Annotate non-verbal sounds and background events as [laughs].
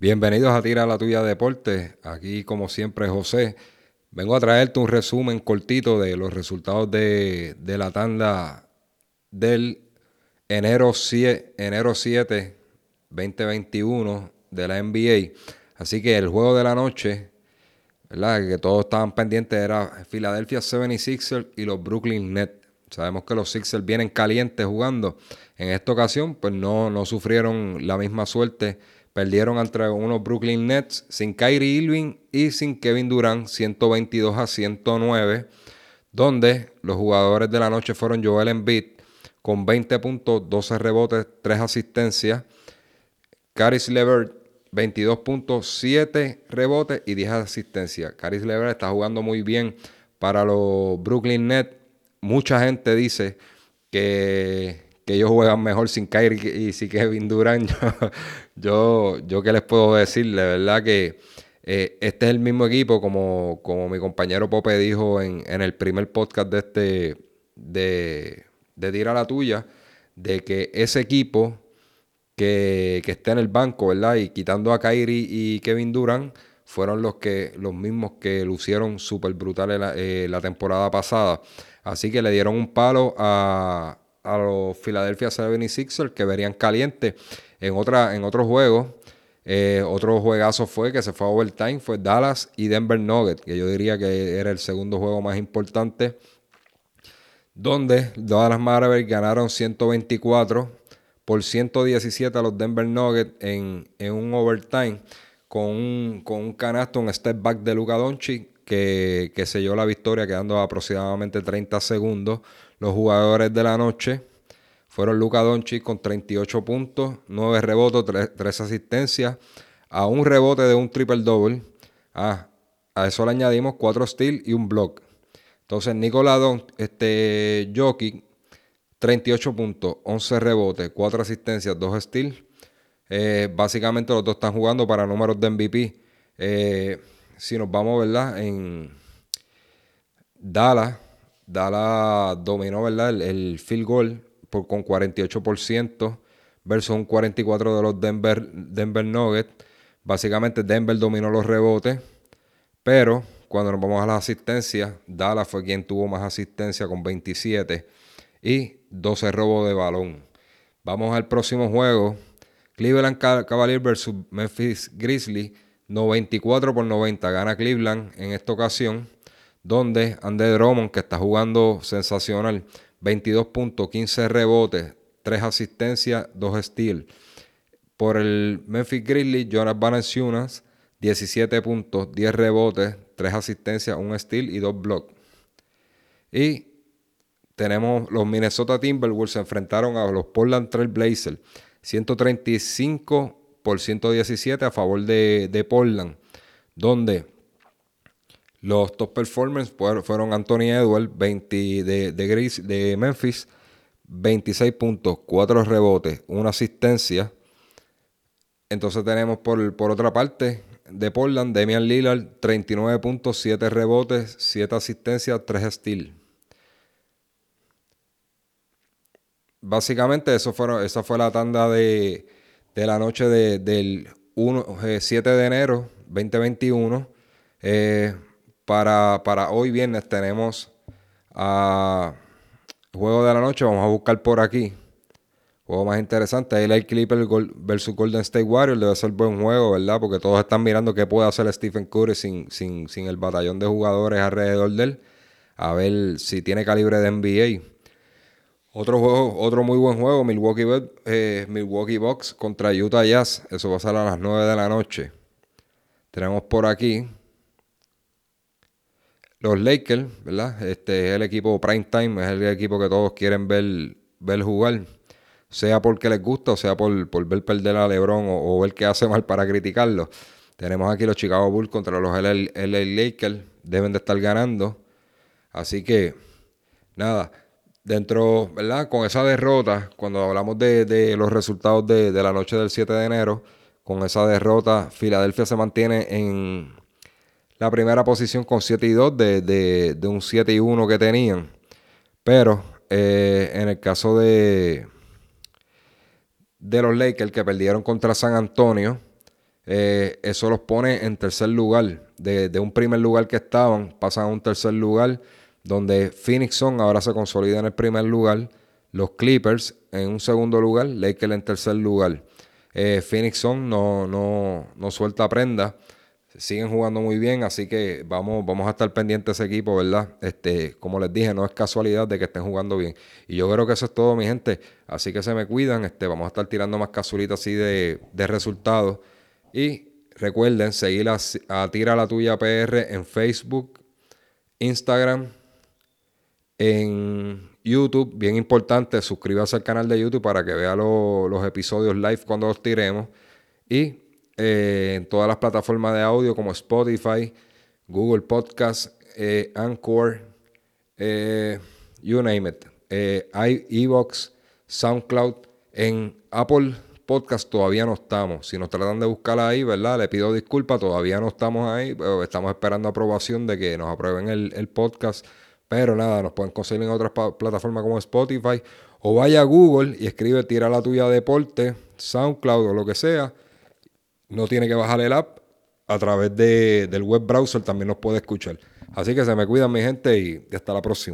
Bienvenidos a Tira la Tuya Deporte. Aquí, como siempre, José. Vengo a traerte un resumen cortito de los resultados de, la tanda del enero 7, enero 7 2021 de la NBA. Así que el juego de la noche, ¿verdad? Que todos estaban pendientes era Philadelphia 76ers y los Brooklyn Nets. Sabemos que los Sixers vienen calientes jugando. En esta ocasión, pues no, no sufrieron la misma suerte Perdieron entre unos Brooklyn Nets sin Kyrie Irving y sin Kevin Durant 122 a 109, donde los jugadores de la noche fueron Joel Embiid con 20 puntos, 12 rebotes, 3 asistencias. Caris Levert 22 puntos, 7 rebotes y 10 asistencias. Caris Levert está jugando muy bien para los Brooklyn Nets. Mucha gente dice que que ellos juegan mejor sin Kyrie y sin Kevin Durant. [laughs] Yo, yo, qué les puedo decir, de verdad que eh, este es el mismo equipo, como, como mi compañero Pope dijo en, el primer podcast de este de, de Tira la Tuya, de que ese equipo que, está en el banco, ¿verdad? Y quitando a Kyrie y Kevin Durant, fueron los que los mismos que lucieron súper brutales la, eh, la temporada pasada. Así que le dieron un palo a, a los Philadelphia 76ers que verían caliente en, otra, en otros juegos. Eh, otro juegazo fue que se fue a overtime, fue Dallas y Denver Nuggets, que yo diría que era el segundo juego más importante, donde Dallas Mavericks ganaron 124 por 117 a los Denver Nuggets en, un overtime con un, con un canasto, un step back de Luka Doncic que, que selló la victoria quedando aproximadamente 30 segundos. Los jugadores de la noche fueron Luca Doncic con 38 puntos, 9 rebotes, 3, asistencias, a un rebote de un triple double. Ah, a eso le añadimos 4 steals y un block. Entonces, Nicolás Don, este, Jokic, 38 puntos, 11 rebotes, 4 asistencias, 2 steals. Eh, básicamente los dos están jugando para números de MVP. Eh, si nos vamos, ¿verdad? En Dallas Dallas dominó, ¿verdad? El, field goal con 48% versus un 44% de los Denver, Denver Nuggets. Básicamente Denver dominó los rebotes, pero cuando nos vamos a las asistencias, Dallas fue quien tuvo más asistencia con 27 y 12 robos de balón. Vamos al próximo juego. Cleveland Cavaliers versus Memphis Grizzlies. 94 por 90 gana Cleveland en esta ocasión donde Andy Drummond, que está jugando sensacional, 22 puntos, 15 rebotes, 3 asistencias, 2 steals. Por el Memphis Grizzlies, Jonas Valanciunas, 17 puntos, 10 rebotes, 3 asistencias, 1 steal y 2 blocks. Y tenemos los Minnesota Timberwolves se enfrentaron a los Portland Trail Blazers, 135 por 117 a favor de, de Portland, donde los top performers fueron Anthony Edwards, 20 de, de, de Memphis, 26 puntos, 4 rebotes, una asistencia. Entonces tenemos por, por otra parte de Portland, Damian Lillard, 39 puntos, 7 rebotes, 7 asistencias, 3 steals. Básicamente eso fueron, esa fue la tanda de, de la noche del 1, 7 eh, de enero 2021. Eh, para, hoy viernes tenemos a juego de la noche. Vamos a buscar por aquí. Juego más interesante. El Clipper versus Golden State Warriors. Debe ser buen juego, ¿verdad? Porque todos están mirando qué puede hacer Stephen Curry sin, sin, sin el batallón de jugadores alrededor de él. A ver si tiene calibre de NBA. Otro juego, otro muy buen juego, Milwaukee, eh, Milwaukee Bucks contra Utah Jazz. Eso va a ser a las 9 de la noche. Tenemos por aquí los Lakers, ¿verdad? Este es el equipo prime time, es el equipo que todos quieren ver, ver jugar. Sea porque les gusta o sea por, ver perder a LeBron o, ver qué hace mal para criticarlo. Tenemos aquí los Chicago Bulls contra los LA, Lakers. Deben de estar ganando. Así que, nada, dentro, ¿verdad? Con esa derrota, cuando hablamos de, los resultados de, de, la noche del 7 de enero, con esa derrota, Filadelfia se mantiene en, la primera posición con 7 y 2 de, un 7 y 1 que tenían. Pero eh, en el caso de, de los Lakers que perdieron contra San Antonio, eh, eso los pone en tercer lugar. De, un primer lugar que estaban, pasan a un tercer lugar, donde Phoenix Sun ahora se consolida en el primer lugar, los Clippers en un segundo lugar, Lakers en tercer lugar. Eh, Phoenix Sun no, no, no suelta prenda siguen jugando muy bien, así que vamos, vamos a estar pendientes de ese equipo, ¿verdad? Este, como les dije, no es casualidad de que estén jugando bien. Y yo creo que eso es todo, mi gente. Así que se me cuidan, este, vamos a estar tirando más casualitas así de, resultados. Y recuerden seguir a, a, Tira la Tuya PR en Facebook, Instagram, en YouTube. Bien importante, suscríbase al canal de YouTube para que vea los episodios live cuando los tiremos. Y eh, en todas las plataformas de audio como Spotify, Google Podcast, eh, Anchor, eh, you name it. iVoox, SoundCloud. En Apple Podcast todavía no estamos. Si nos tratan de buscar ahí, ¿verdad? Le pido disculpas, todavía no estamos ahí. estamos esperando aprobación de que nos aprueben el, el podcast. Pero nada, nos pueden conseguir en otras plataformas como Spotify. O vaya a Google y escribe Tira la tuya deporte, SoundCloud o lo que sea no tiene que bajar el app. A través de, del web browser también nos puede escuchar. Así que se me cuidan mi gente y hasta la próxima.